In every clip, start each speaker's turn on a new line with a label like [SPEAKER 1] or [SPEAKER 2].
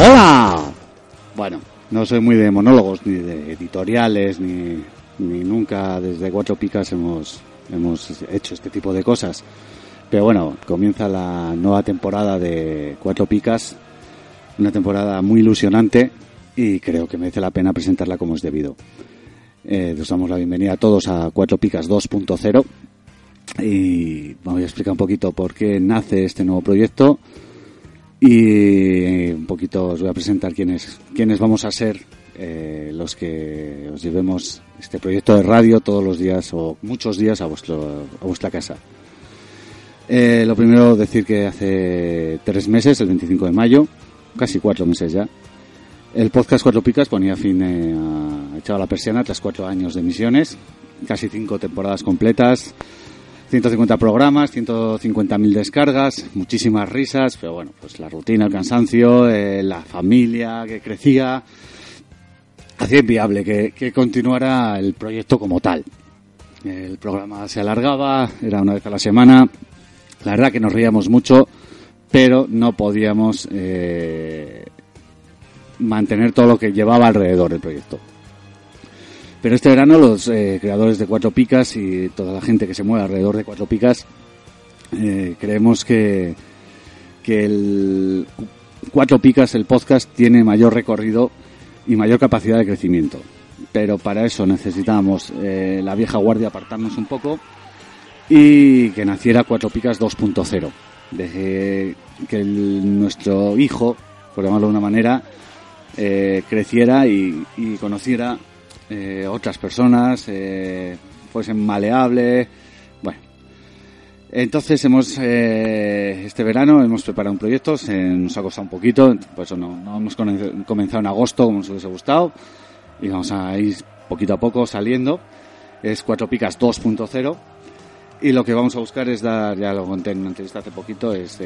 [SPEAKER 1] ¡Hola! Bueno, no soy muy de monólogos, ni de editoriales, ni, ni nunca desde Cuatro Picas hemos, hemos hecho este tipo de cosas. Pero bueno, comienza la nueva temporada de Cuatro Picas, una temporada muy ilusionante y creo que merece la pena presentarla como es debido. Eh, os damos la bienvenida a todos a Cuatro Picas 2.0 y voy a explicar un poquito por qué nace este nuevo proyecto y un poquito os voy a presentar quiénes, quiénes vamos a ser eh, los que os llevemos este proyecto de radio todos los días o muchos días a, vuestro, a vuestra casa. Eh, lo primero decir que hace tres meses, el 25 de mayo, casi cuatro meses ya, el podcast Cuatro Picas ponía fin eh, a echaba la persiana tras cuatro años de emisiones, casi cinco temporadas completas, 150 programas, 150.000 descargas, muchísimas risas, pero bueno, pues la rutina, el cansancio, eh, la familia que crecía, hacía inviable que, que continuara el proyecto como tal. El programa se alargaba, era una vez a la semana, la verdad que nos reíamos mucho, pero no podíamos eh, mantener todo lo que llevaba alrededor del proyecto. Pero este verano los eh, creadores de Cuatro Picas y toda la gente que se mueve alrededor de Cuatro Picas eh, creemos que, que el Cuatro Picas, el podcast, tiene mayor recorrido y mayor capacidad de crecimiento. Pero para eso necesitábamos eh, la vieja guardia apartarnos un poco y que naciera Cuatro Picas 2.0. De que nuestro hijo, por llamarlo de una manera, eh, creciera y, y conociera eh, otras personas, eh, fuesen maleable. Bueno, entonces hemos eh, este verano hemos preparado un proyecto, se nos ha costado un poquito, por eso no, no hemos comen- comenzado en agosto como nos hubiese gustado y vamos a ir poquito a poco saliendo. Es Cuatro Picas 2.0 y lo que vamos a buscar es dar, ya lo conté en una entrevista hace poquito, es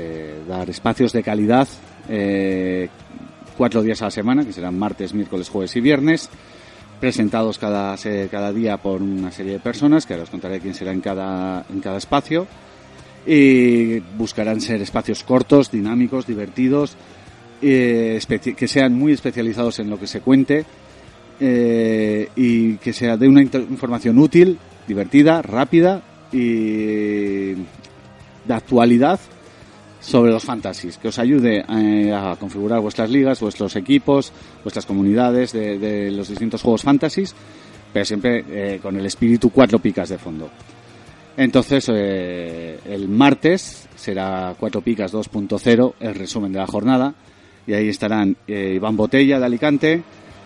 [SPEAKER 1] dar espacios de calidad cuatro días a la semana, que serán martes, miércoles, jueves y viernes, presentados cada, cada día por una serie de personas, que ahora os contaré quién será en cada, en cada espacio, y buscarán ser espacios cortos, dinámicos, divertidos, eh, que sean muy especializados en lo que se cuente eh, y que sea de una información útil, divertida, rápida y de actualidad sobre los fantasies, que os ayude eh, a configurar vuestras ligas, vuestros equipos, vuestras comunidades de, de los distintos juegos fantasies, pero siempre eh, con el espíritu cuatro picas de fondo. Entonces, eh, el martes será Cuatro Picas 2.0, el resumen de la jornada, y ahí estarán eh, Iván Botella de Alicante,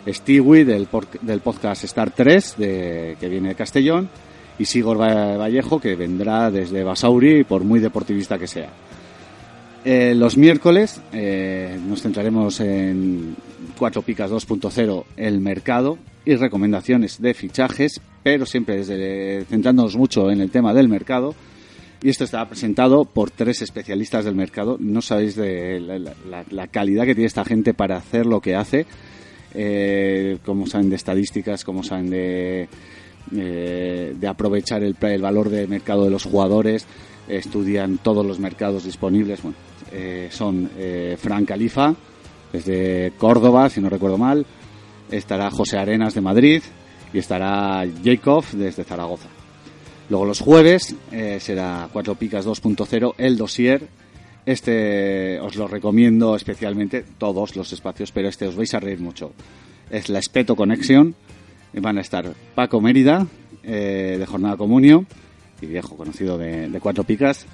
[SPEAKER 1] Stewie del, del podcast Star 3, de, que viene de Castellón, y Sigor Va- Vallejo, que vendrá desde Basauri, por muy deportivista que sea. Eh, los miércoles eh, nos centraremos en Cuatro Picas 2.0, el mercado y recomendaciones de fichajes, pero siempre desde centrándonos mucho en el tema del mercado. Y esto está presentado por tres especialistas del mercado. No sabéis de la, calidad que tiene esta gente para hacer lo que hace. Eh, como saben de estadísticas, como saben de, eh, de aprovechar el, el valor de mercado de los jugadores, estudian todos los mercados disponibles. Bueno, eh, son eh, Fran Califa, desde Córdoba, si no recuerdo mal, estará José Arenas de Madrid y estará Jacob desde Zaragoza. Luego los jueves eh, será Cuatro Picas 2.0, el dossier. Este os lo recomiendo especialmente, todos los espacios, pero este os vais a reír mucho. Es la Espeto Connection. Van a estar Paco Mérida, eh, de Jornada Comunio, y viejo conocido de Cuatro Picas.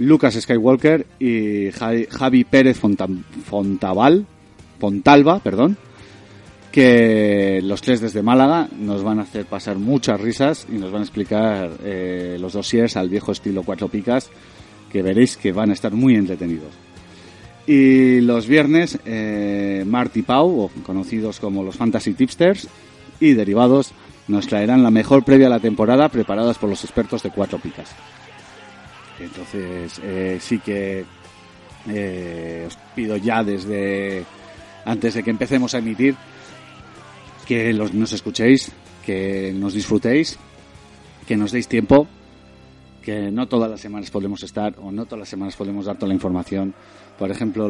[SPEAKER 1] Lucas Skywalker y Javi, Pérez Fontan- Fontaval, Fontalva, perdón, que los tres desde Málaga nos van a hacer pasar muchas risas y nos van a explicar eh, los dossiers al viejo estilo Cuatro Picas, que veréis que van a estar muy entretenidos. Y los viernes, eh, Mart y Pau, o conocidos como los Fantasy Tipsters y derivados, nos traerán la mejor previa a la temporada preparadas por los expertos de Cuatro Picas. Entonces, eh, sí que eh, os pido ya desde antes de que empecemos a emitir que los, nos escuchéis que nos disfrutéis, que nos deis tiempo, que no todas las semanas podemos estar o no todas las semanas podemos dar toda la información. Por ejemplo,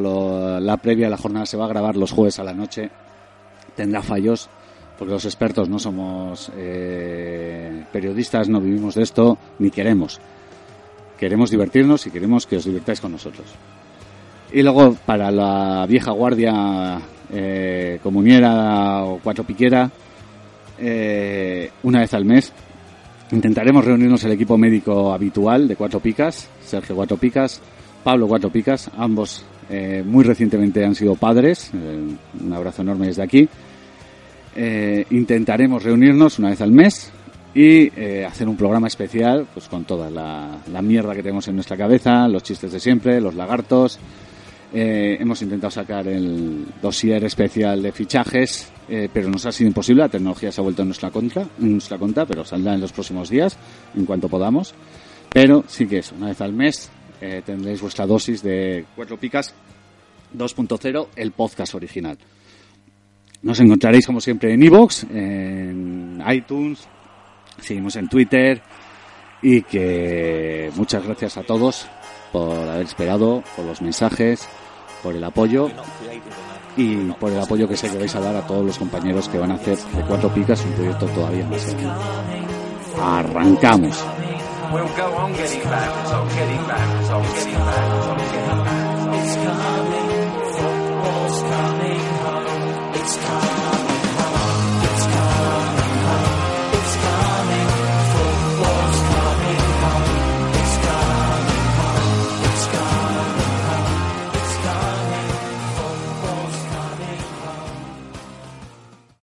[SPEAKER 1] la previa a la jornada se va a grabar los jueves a la noche. Tendrá fallos porque los expertos no somos eh, periodistas, no vivimos de esto ni queremos. Queremos divertirnos y queremos que os divirtáis con nosotros. Y luego para la vieja guardia eh, comuniera o cuatro piquera, eh, una vez al mes intentaremos reunirnos el equipo médico habitual de Cuatro Picas, Sergio Cuatro Picas, Pablo Cuatro Picas, ambos eh, muy recientemente han sido padres, un abrazo enorme desde aquí. intentaremos reunirnos una vez al mes y hacer un programa especial pues con toda la, mierda que tenemos en nuestra cabeza, los chistes de siempre, los lagartos, eh, hemos intentado sacar el dossier especial de fichajes, eh, pero nos ha sido imposible. La tecnología se ha vuelto en nuestra contra, en nuestra contra, pero saldrá en los próximos días, en cuanto podamos. Pero sí que es, una vez al mes eh, tendréis vuestra dosis de Cuatro Picas 2.0, el podcast original. Nos encontraréis como siempre en iVoox, en iTunes, seguimos en Twitter y que muchas gracias a todos por haber esperado, por los mensajes, por el apoyo y por el apoyo que sé que vais a dar a todos los compañeros que van a hacer de Cuatro Picas un proyecto todavía más grande. Arrancamos.